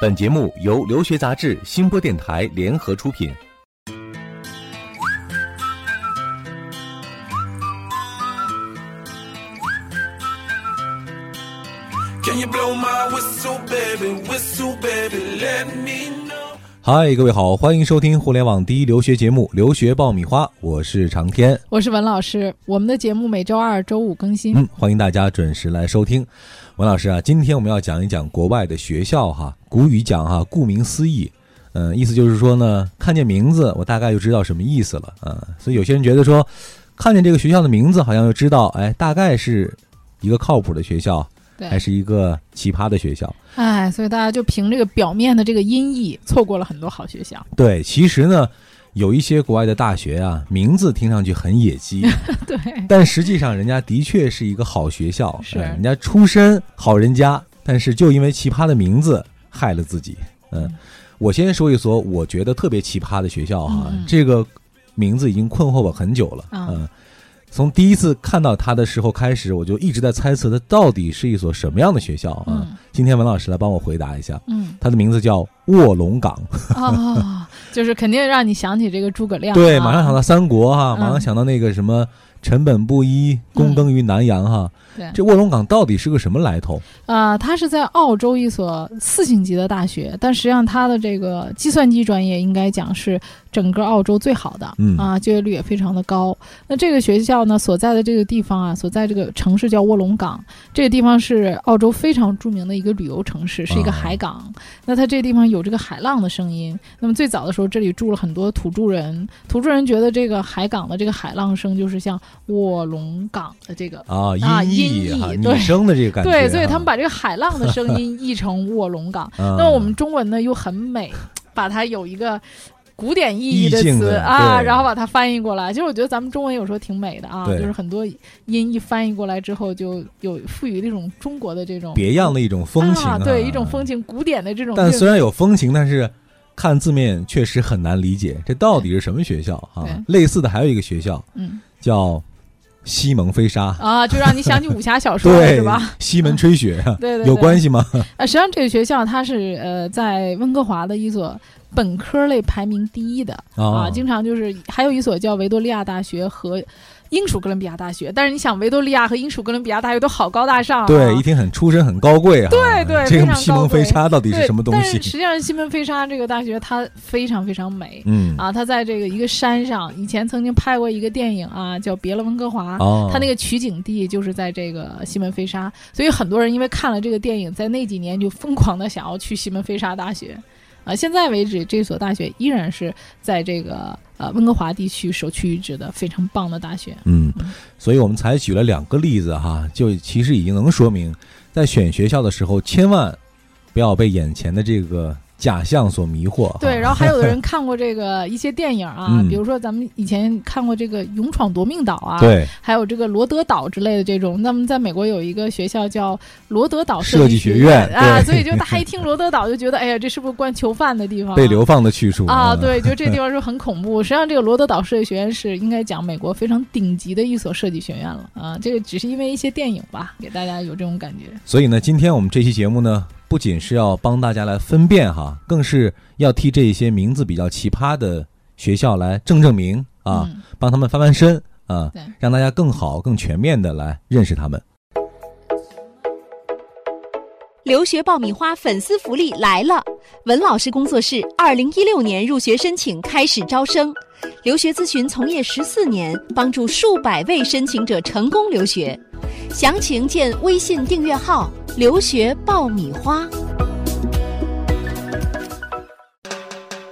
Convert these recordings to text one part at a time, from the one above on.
本节目由留学杂志、新播电台联合出品。嗨，各位好，欢迎收听互联网第一留学节目《留学爆米花》，我是长天，我是文老师。我们的节目每周二、周五更新，嗯，欢迎大家准时来收听。文老师啊，今天我们要讲一讲国外的学校哈。古语讲哈，顾名思义，嗯，意思就是说呢，看见名字我大概就知道什么意思了啊。所以有些人觉得说，看见这个学校的名字，好像就知道，哎，大概是一个靠谱的学校。还是一个奇葩的学校，哎，所以大家就凭这个表面的这个音译，错过了很多好学校。对，其实呢，有一些国外的大学啊，名字听上去很野鸡，对，但实际上人家的确是一个好学校，是。人家出身好人家，但是就因为奇葩的名字害了自己。嗯，我先说一所我觉得特别奇葩的学校哈，这个名字已经困惑我很久了，嗯。从第一次看到它的时候开始，我就一直在猜测它到底是一所什么样的学校啊？今天文老师来帮我回答一下。嗯，它的名字叫卧龙岗。啊，就是肯定让你想起这个诸葛亮。对，马上想到三国哈，马上想到那个什么。臣本布衣，躬耕于南阳，哈，对这卧龙岗到底是个什么来头？啊，它是在澳洲一所四星级的大学，但实际上它的这个计算机专业应该讲是整个澳洲最好的，嗯啊，就业率也非常的高。那这个学校呢，所在的这个地方啊，所在这个城市叫卧龙岗，这个地方是澳洲非常著名的一个旅游城市，是一个海港。那它这个地方有这个海浪的声音。那么最早的时候，这里住了很多土著人，土著人觉得这个海港的这个海浪声就是像。卧龙岗的这个啊音译啊女生的这个感觉，对，所以他们把这个海浪的声音译成卧龙岗。那么我们中文呢又很美，把它有一个古典意义的词啊，然后把它翻译过来。其实我觉得咱们中文有时候挺美的啊，就是很多音译翻译过来之后，就有赋予那种中国的这种别样的一种风情，对，一种风情，古典的这种。但虽然有风情，但是看字面确实很难理解，这到底是什么学校啊？类似的还有一个学校，嗯，叫。西蒙飞沙啊，就让你想起武侠小说是吧？西门吹雪，对对，有关系吗？啊，实际上这个学校它是呃在温哥华的一所本科类排名第一的啊，经常就是还有一所叫维多利亚大学和。英属哥伦比亚大学，但是你想，维多利亚和英属哥伦比亚大学都好高大上，对，一听很出身很高贵啊。对对，这个西门飞沙到底是什么东西？实际上，西门飞沙这个大学它非常非常美，嗯啊，它在这个一个山上，以前曾经拍过一个电影啊，叫《别了温哥华》，它那个取景地就是在这个西门菲沙，所以很多人因为看了这个电影，在那几年就疯狂的想要去西门菲沙大学。啊，现在为止，这所大学依然是在这个呃温哥华地区首屈一指的非常棒的大学。嗯，所以我们采取了两个例子哈，就其实已经能说明，在选学校的时候，千万不要被眼前的这个。假象所迷惑。对，然后还有的人看过这个一些电影啊，比如说咱们以前看过这个《勇闯夺命岛》啊，对，还有这个罗德岛之类的这种。那么在美国有一个学校叫罗德岛设计学院啊，所以就大家一听罗德岛就觉得，哎呀，这是不是关囚犯的地方？被流放的去处啊？对，就这地方是很恐怖。实际上，这个罗德岛设计学院是应该讲美国非常顶级的一所设计学院了啊。这个只是因为一些电影吧，给大家有这种感觉。所以呢，今天我们这期节目呢。不仅是要帮大家来分辨哈，更是要替这些名字比较奇葩的学校来正正名啊，帮他们翻翻身啊，让大家更好、更全面的来认识他们。留学爆米花粉丝福利来了！文老师工作室二零一六年入学申请开始招生，留学咨询从业十四年，帮助数百位申请者成功留学。详情见微信订阅号“留学爆米花”。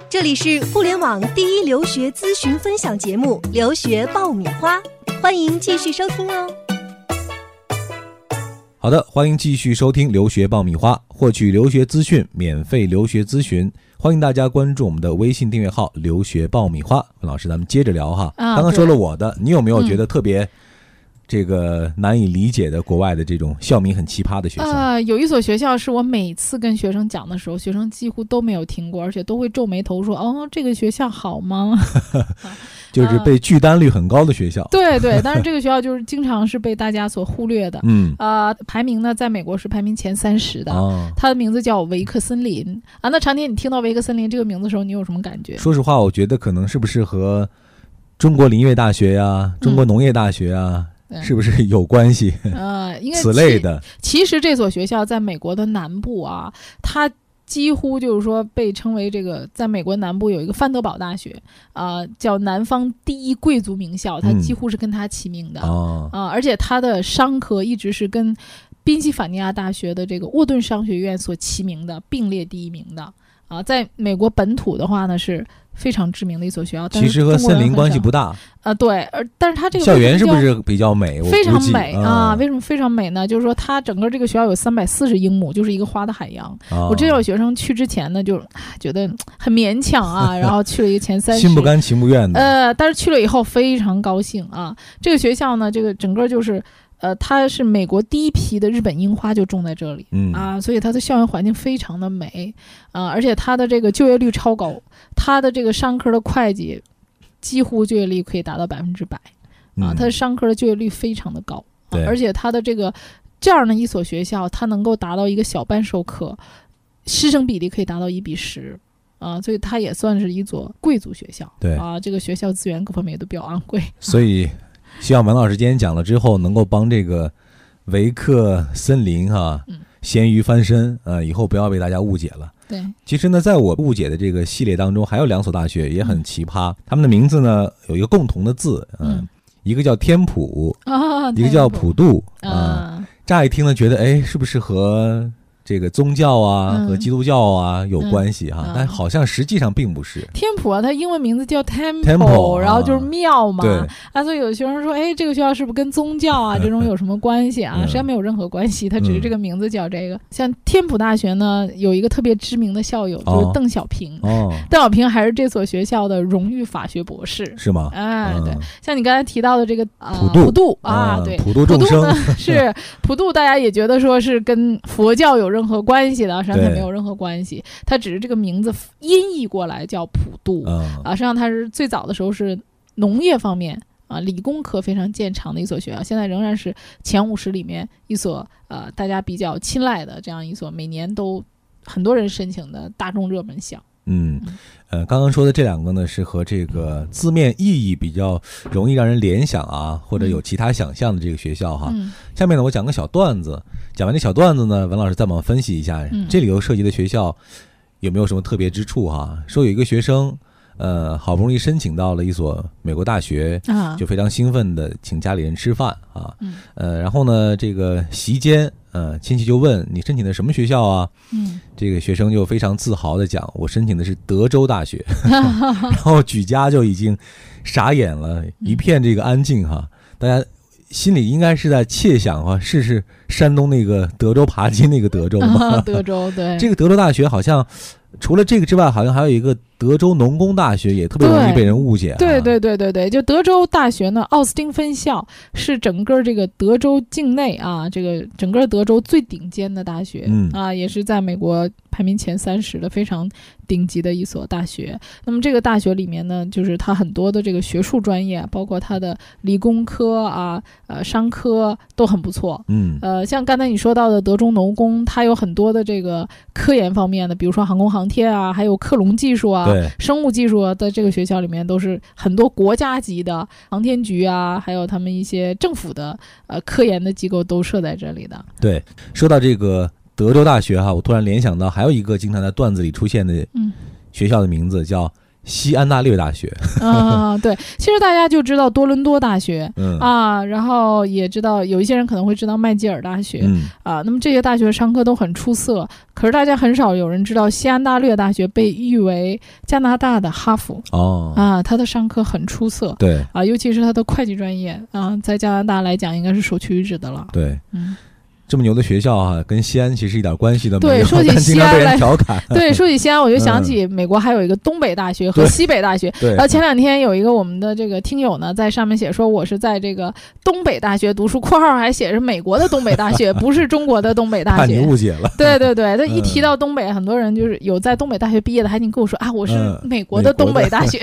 这里是互联网第一留学咨询分享节目《留学爆米花》，欢迎继续收听哦。好的，欢迎继续收听《留学爆米花》，获取留学资讯，免费留学咨询，欢迎大家关注我们的微信订阅号“留学爆米花”。老师，咱们接着聊哈。刚刚说了我的，你有没有觉得特别？这个难以理解的国外的这种校名很奇葩的学校？呃，有一所学校是我每次跟学生讲的时候，学生几乎都没有听过，而且都会皱眉头说：“哦，这个学校好吗？” 就是被拒单率很高的学校。对对，但是这个学校就是经常是被大家所忽略的。嗯啊，排名呢，在美国是排名前三十的。它的名字叫维克森林啊。那常年你听到维克森林这个名字的时候，你有什么感觉？说实话，我觉得可能是不是和中国林业大学呀、中国农业大学啊。是不是有关系？呃，因为此类的。其实这所学校在美国的南部啊，它几乎就是说被称为这个，在美国南部有一个范德堡大学，啊，叫南方第一贵族名校，它几乎是跟它齐名的啊。而且它的商科一直是跟宾夕法尼亚大学的这个沃顿商学院所齐名的，并列第一名的啊。在美国本土的话呢是。非常知名的一所学校，其实和森林关系不大。啊，对，而但是它这个校园是不是比较美？非常美啊！为什么非常美呢？就是说，它整个这个学校有三百四十英亩，就是一个花的海洋。我之前有学生去之前呢，就觉得很勉强啊，然后去了一个前三十，心不甘情不愿的。呃，但是去了以后非常高兴啊！这个学校呢，这个整个就是。呃，它是美国第一批的日本樱花就种在这里，嗯。啊，所以它的校园环境非常的美，啊，而且它的这个就业率超高，它的这个商科的会计几乎就业率可以达到百分之百，啊，它的商科的就业率非常的高，对，而且它的这个这样的一所学校，它能够达到一个小班授课，师生比例可以达到一比十，啊，所以它也算是一所贵族学校，对，啊，这个学校资源各方面也都比较昂贵，所以。希望文老师今天讲了之后，能够帮这个维克森林哈咸鱼翻身啊，以后不要被大家误解了。对，其实呢，在我误解的这个系列当中，还有两所大学也很奇葩，他们的名字呢有一个共同的字，嗯，一个叫天普啊，一个叫普渡啊。乍一听呢，觉得哎，是不是和？这个宗教啊和基督教啊有关系哈，但好像实际上并不是。天普啊，它英文名字叫 Temple，然后就是庙嘛。对。啊，所以有的学生说，哎，这个学校是不是跟宗教啊 这种有什么关系啊？实际上没有任何关系，它只是这个名字叫这个。像天普大学呢，有一个特别知名的校友就是邓小平。哦。邓小平还是这所学校的荣誉法学博士。是吗？哎，对。像你刚才提到的这个普渡，普渡啊，对，普渡众生是普渡，大家也觉得说是跟佛教有任何关系的。实际上它没有任何关系，它只是这个名字音译过来叫普渡啊。实际上它是最早的时候是农业方面啊，理工科非常见长的一所学校，现在仍然是前五十里面一所呃大家比较青睐的这样一所每年都很多人申请的大众热门校。嗯，呃，刚刚说的这两个呢，是和这个字面意义比较容易让人联想啊，或者有其他想象的这个学校哈。下面呢，我讲个小段子，讲完这小段子呢，文老师再帮我分析一下这里头涉及的学校有没有什么特别之处哈。说有一个学生。呃，好不容易申请到了一所美国大学，就非常兴奋的请家里人吃饭啊。呃，然后呢，这个席间，呃，亲戚就问你申请的什么学校啊？嗯，这个学生就非常自豪的讲，我申请的是德州大学。然后举家就已经傻眼了，一片这个安静哈。大家心里应该是在窃想啊，试试山东那个德州扒鸡那个德州吗？德州对，这个德州大学好像除了这个之外，好像还有一个。德州农工大学也特别容易被人误解。对对对对对，就德州大学呢，奥斯汀分校是整个这个德州境内啊，这个整个德州最顶尖的大学，嗯啊，也是在美国排名前三十的非常顶级的一所大学。那么这个大学里面呢，就是它很多的这个学术专业，包括它的理工科啊、呃商科都很不错。嗯，呃，像刚才你说到的德州农工，它有很多的这个科研方面的，比如说航空航天啊，还有克隆技术啊。对，生物技术在这个学校里面都是很多国家级的航天局啊，还有他们一些政府的呃科研的机构都设在这里的。对，说到这个德州大学哈，我突然联想到还有一个经常在段子里出现的学校的名字叫。西安大略大学。啊，对，其实大家就知道多伦多大学，嗯。啊，然后也知道有一些人可能会知道麦吉尔大学，嗯。啊，那么这些大学上课都很出色，可是大家很少有人知道西安大略大学被誉为加拿大的哈佛。哦，啊，它的上课很出色，对。啊，尤其是它的会计专业啊，在加拿大来讲应该是首屈一指的了，对，嗯，这么牛的学校啊，跟西安其实一点关系都没有。对，说起 西安来，调侃。对，说起西安，我就想起美国还有一个东北大学和西北大学。对。然后前两天有一个我们的这个听友呢，在上面写说我是在这个东北大学读书，括号还写着美国的东北大学，不是中国的东北大学。你误解了。对对对，他一提到东北，很多人就是有在东北大学毕业的，还你跟我说啊，我是美国的东北大学。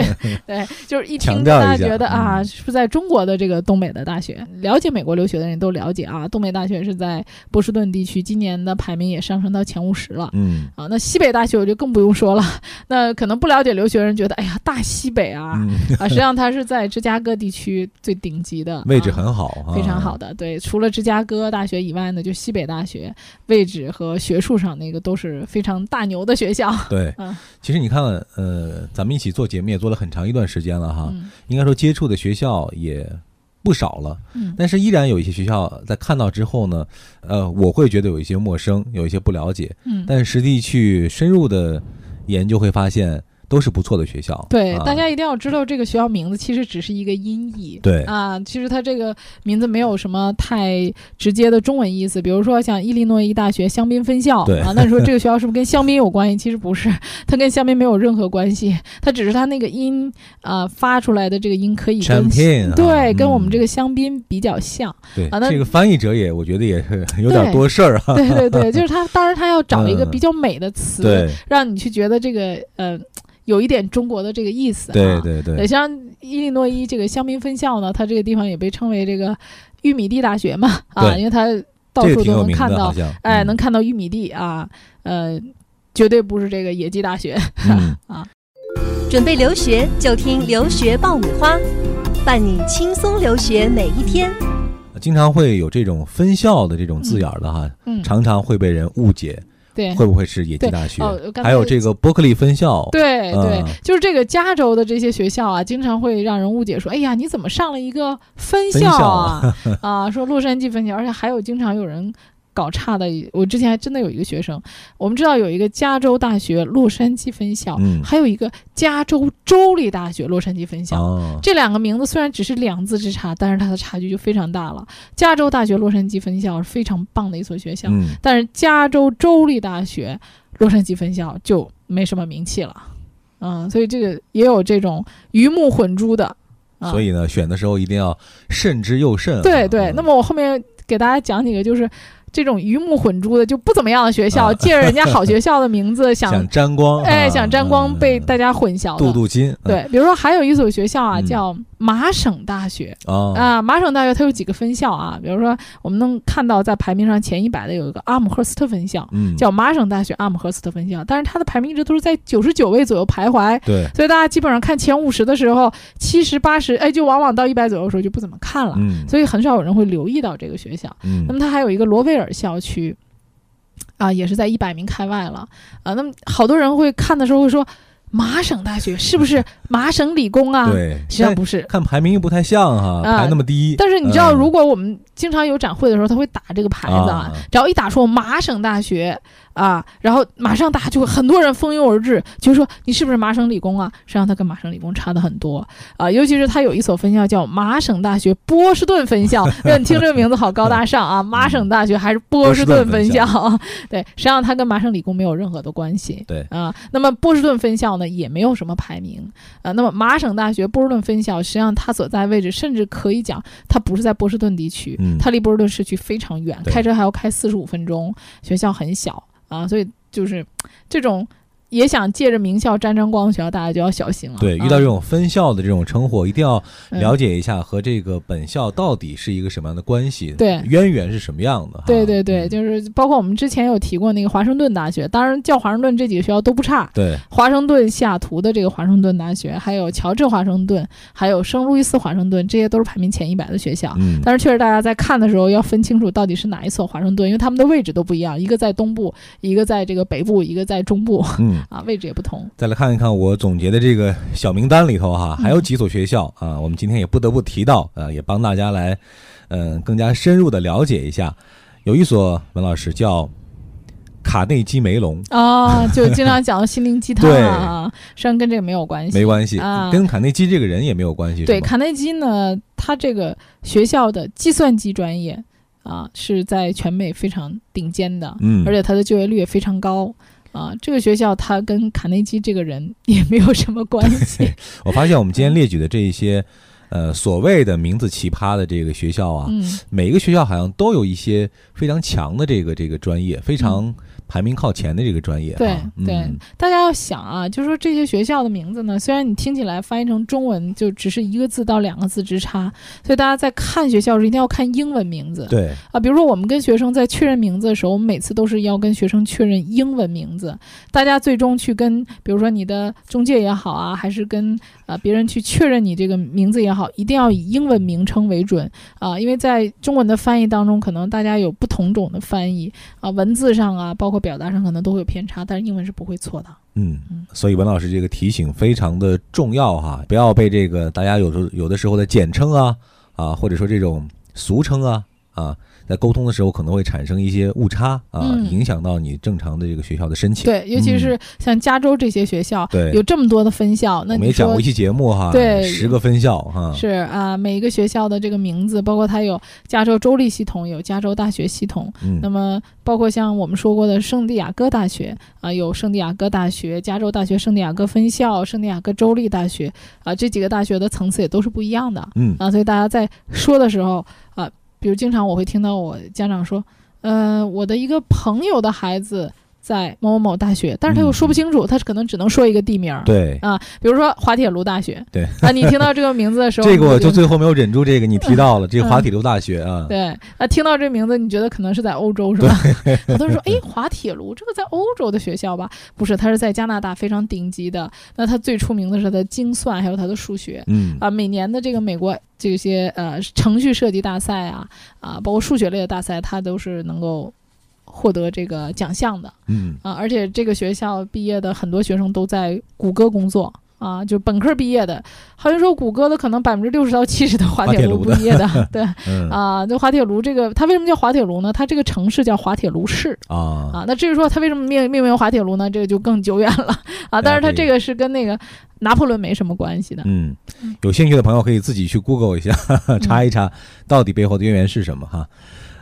对，就是一听大家觉得啊，是在中国的这个东北的大学。了解美国留学的人都了解啊，东北大学是在波士顿地区。今年的排名也上升到前五十了，嗯啊，那西北大学我就更不用说了。那可能不了解留学人觉得，哎呀，大西北啊啊，实际上它是在芝加哥地区最顶级的位置，很好，非常好的。对，除了芝加哥大学以外呢，就西北大学位置和学术上那个都是非常大牛的学校。对，嗯其实你看，呃，咱们一起做节目也做了很长一段时间了哈，应该说接触的学校也。不少了，嗯，但是依然有一些学校在看到之后呢，呃，我会觉得有一些陌生，有一些不了解，嗯，但实际去深入的研究会发现。都是不错的学校。对，大家一定要知道这个学校名字其实只是一个音译。对啊，其实它这个名字没有什么太直接的中文意思。比如说像伊利诺伊大学香槟分校啊，那你说这个学校是不是跟香槟有关系？其实不是，它跟香槟没有任何关系。它只是它那个音啊发出来的这个音可以跟对跟我们这个香槟比较像。对啊，那这个翻译者也我觉得也是有点多事儿啊。对对对，就是他，当然他要找一个比较美的词，让你去觉得这个呃。有一点中国的这个意思，对对对。像伊利诺伊这个香槟分校呢，它这个地方也被称为这个玉米地大学嘛，啊，因为它到处都能看到，哎，能看到玉米地啊，呃，绝对不是这个野鸡大学 啊。准备留学就听留学爆米花，伴你轻松留学每一天。经常会有这种分校的这种字眼的哈，常常会被人误解。对，会不会是野鸡大学？还有这个伯克利分校。对对，就是这个加州的这些学校啊，经常会让人误解说：“哎呀，你怎么上了一个分校啊？” 啊，说洛杉矶分校，而且还有经常有人。搞差的，我之前还真的有一个学生，我们知道有一个加州大学洛杉矶分校，嗯，还有一个加州州立大学洛杉矶分校，哦，这两个名字虽然只是两字之差，但是它的差距就非常大了。加州大学洛杉矶分校是非常棒的一所学校，嗯，但是加州州立大学洛杉矶分校就没什么名气了，嗯，所以这个也有这种鱼目混珠的，所以呢，选的时候一定要慎之又慎。对对，那么我后面给大家讲几个，就是。这种鱼目混珠的就不怎么样的学校，借着人家好学校的名字 想沾光，哎，想沾光被大家混淆，镀镀金。对，比如说还有一所学校啊，叫。麻省大学啊，麻省大学它有几个分校啊？比如说，我们能看到在排名上前一百的有一个阿姆赫斯特分校，叫麻省大学阿姆赫斯特分校，但是它的排名一直都是在九十九位左右徘徊。对，所以大家基本上看前五十的时候，七十八十，哎，就往往到一百左右的时候就不怎么看了。嗯，所以很少有人会留意到这个学校。嗯，那么它还有一个罗威尔校区，啊，也是在一百名开外了。啊，那么好多人会看的时候会说。麻省大学是不是麻省理工啊？对，实际上不是，看排名又不太像哈，排那么低。但是你知道，如果我们经常有展会的时候，他会打这个牌子啊，只要一打出麻省大学。啊，然后马上大家就会很多人蜂拥而至，就说你是不是麻省理工啊？实际上它跟麻省理工差的很多啊，尤其是它有一所分校叫麻省大学波士顿分校，你听这个名字好高大上啊！麻省大学还是波士顿分校，对，实际上它跟麻省理工没有任何的关系。对啊，那么波士顿分校呢也没有什么排名啊。那么麻省大学波士顿分校实际上它所在位置甚至可以讲它不是在波士顿地区，它离波士顿市区非常远，开车还要开四十五分钟，学校很小。啊，所以就是这种。也想借着名校沾沾光的学校，大家就要小心了。对，遇到这种分校的这种称呼，一定要了解一下和这个本校到底是一个什么样的关系，对，渊源是什么样的。对对对，就是包括我们之前有提过那个华盛顿大学，当然叫华盛顿这几个学校都不差。对，华盛顿西雅图的这个华盛顿大学，还有乔治华盛顿，还有圣路易斯华盛顿，这些都是排名前一百的学校。嗯，但是确实大家在看的时候要分清楚到底是哪一所华盛顿，因为他们的位置都不一样，一个在东部，一个在这个北部，一个在中部。嗯，啊，位置也不同。再来看一看我总结的这个小名单里头哈，还有几所学校啊，我们今天也不得不提到，呃，也帮大家来，嗯，更加深入的了解一下。有一所文老师叫卡内基梅隆啊，就经常讲的心灵鸡汤啊，实际上跟这个没有关系，没关系，跟卡内基这个人也没有关系。对，卡内基呢，他这个学校的计算机专业。啊，是在全美非常顶尖的，嗯，而且他的就业率也非常高。啊，这个学校它跟卡内基这个人也没有什么关系。我发现我们今天列举的这一些，呃，所谓的名字奇葩的这个学校啊，每一个学校好像都有一些非常强的这个这个专业，非常。排名靠前的这个专业，对对，大家要想啊，就是说这些学校的名字呢，虽然你听起来翻译成中文就只是一个字到两个字之差，所以大家在看学校时一定要看英文名字。对啊，比如说我们跟学生在确认名字的时候，我们每次都是要跟学生确认英文名字。大家最终去跟，比如说你的中介也好啊，还是跟啊别人去确认你这个名字也好，一定要以英文名称为准啊，因为在中文的翻译当中，可能大家有不同种的翻译啊，文字上啊，包括。表达上可能都会有偏差，但是英文是不会错的。嗯，所以文老师这个提醒非常的重要哈，不要被这个大家有时有的时候的简称啊啊，或者说这种俗称啊啊。在沟通的时候可能会产生一些误差啊，影响到你正常的这个学校的申请。对，尤其是像加州这些学校，对，有这么多的分校。那没讲过一期节目哈，对，十个分校哈。是啊，每一个学校的这个名字，包括它有加州州立系统，有加州大学系统。嗯。那么，包括像我们说过的圣地亚哥大学啊，有圣地亚哥大学、加州大学圣地亚哥分校、圣地亚哥州立大学啊，这几个大学的层次也都是不一样的。嗯。啊，所以大家在说的时候啊。比如，经常我会听到我家长说：“呃，我的一个朋友的孩子。”在某某某大学，但是他又说不清楚，他可能只能说一个地名。对啊，比如说滑铁卢大学。对啊，你听到这个名字的时候，这个我就最后没有忍住，这个你提到了 这个滑铁卢大学啊。对啊，听到这名字，你觉得可能是在欧洲是吧？很多人说，哎，滑铁卢这个在欧洲的学校吧？不是，它是在加拿大非常顶级的。那它最出名的是它的精算，还有它的数学。嗯啊，每年的这个美国这些呃程序设计大赛啊啊，包括数学类的大赛，它都是能够。获得这个奖项的，嗯。啊，而且这个学校毕业的很多学生都在谷歌工作啊，就本科毕业的，好像说谷歌的可能百分之六十到七十的滑铁卢毕业的，对，啊，那滑铁卢这个，它为什么叫滑铁卢呢？它这个城市叫滑铁卢市啊。啊，那至于说它为什么命命名滑铁卢呢？这个就更久远了。啊，但是它这个是跟那个拿破仑没什么关系的，嗯，有兴趣的朋友可以自己去 Google 一下，查一查到底背后的渊源是什么哈。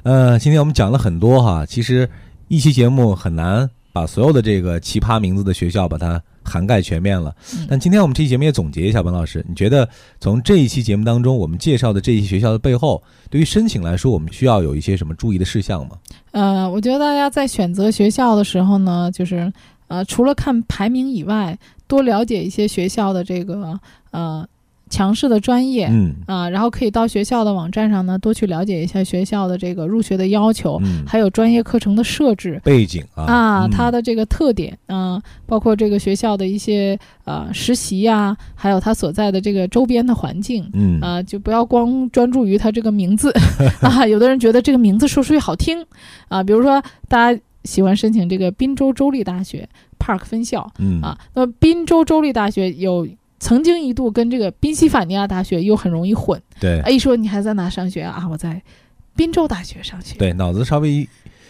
呃，今天我们讲了很多哈，其实一期节目很难把所有的这个奇葩名字的学校把它涵盖全面了。但今天我们这期节目也总结一下，文老师，你觉得从这一期节目当中我们介绍的这些学校的背后，对于申请来说，我们需要有一些什么注意的事项吗？呃，我觉得大家在选择学校的时候呢，就是呃，除了看排名以外，多了解一些学校的这个呃。强势的专业，嗯。啊，然后可以到学校的网站上呢，多去了解一下学校的这个入学的要求，嗯，还有专业课程的设置背景啊，啊，它的这个特点啊，包括这个学校的一些呃实习呀，还有它所在的这个周边的环境，嗯。啊，就不要光专注于它这个名字 啊，有的人觉得这个名字说出去好听啊，比如说大家喜欢申请这个滨州州立大学 Park 分校，嗯。啊，那么滨州州立大学有。曾经一度跟这个宾夕法尼亚大学又很容易混，对，一说你还在哪上学啊？我在宾州大学上学，对，脑子稍微一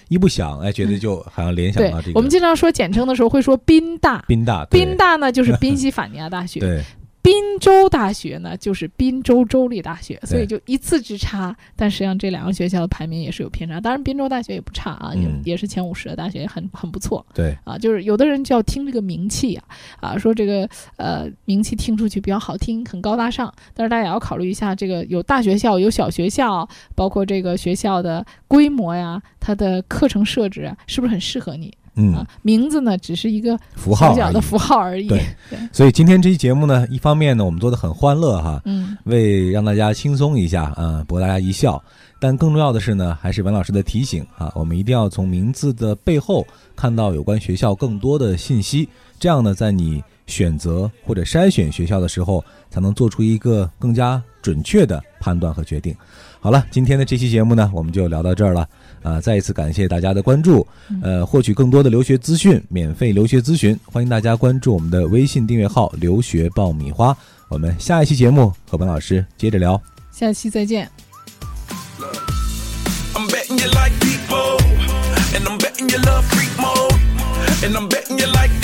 一不想，哎，觉得就好像联想到这个。我们经常说简称的时候会说宾大，宾大，宾大呢就是宾夕法尼亚大学，对。滨州大学呢，就是滨州州立大学，所以就一字之差。但实际上这两个学校的排名也是有偏差。当然，滨州大学也不差啊，也也是前五十的大学，很很不错。对啊，就是有的人就要听这个名气啊，啊，说这个呃名气听出去比较好听，很高大上。但是大家也要考虑一下，这个有大学校，有小学校，包括这个学校的规模呀，它的课程设置啊，是不是很适合你？嗯，名字呢只是一个符号，的符号而已。对，所以今天这期节目呢，一方面呢，我们做的很欢乐哈，嗯，为让大家轻松一下啊，博大家一笑。但更重要的是呢，还是文老师的提醒啊，我们一定要从名字的背后看到有关学校更多的信息，这样呢，在你选择或者筛选学校的时候，才能做出一个更加准确的判断和决定。好了，今天的这期节目呢，我们就聊到这儿了。啊，再一次感谢大家的关注。呃，获取更多的留学资讯，免费留学咨询，欢迎大家关注我们的微信订阅号“留学爆米花”。我们下一期节目和本老师接着聊，下期再见。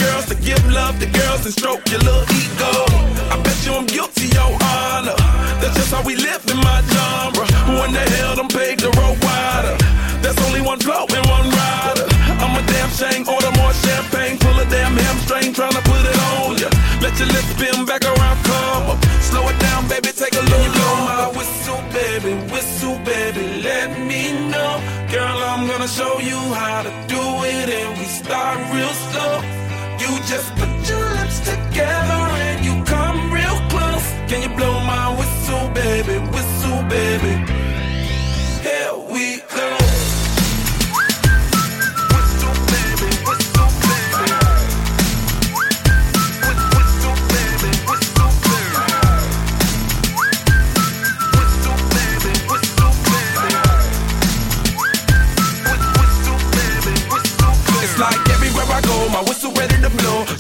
girls to give love to girls and stroke your little ego. I bet you I'm guilty, your honor. That's just how we live in my genre. Who in the hell done paved the road wider? There's only one blow and one rider. I'm a damn shame, order more champagne, pull a damn hamstring, tryna put it on ya. Let your lips spin back around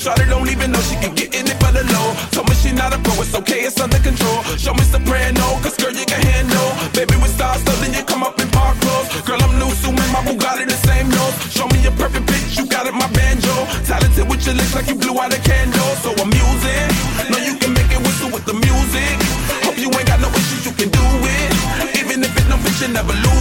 Charlie don't even know she can get in it for the low. Told me she not a pro, it's okay, it's under control. Show me soprano, cause girl, you can handle. Baby, with stars, so then you come up in park clothes. Girl, I'm new, so my Bugatti the same nose. Show me a perfect bitch, you got it, my banjo. Talented with your lips like you blew out a candle. So I'm using, know you can make it whistle with the music. Hope you ain't got no issues, you can do it. Even if it no bitch, you never lose.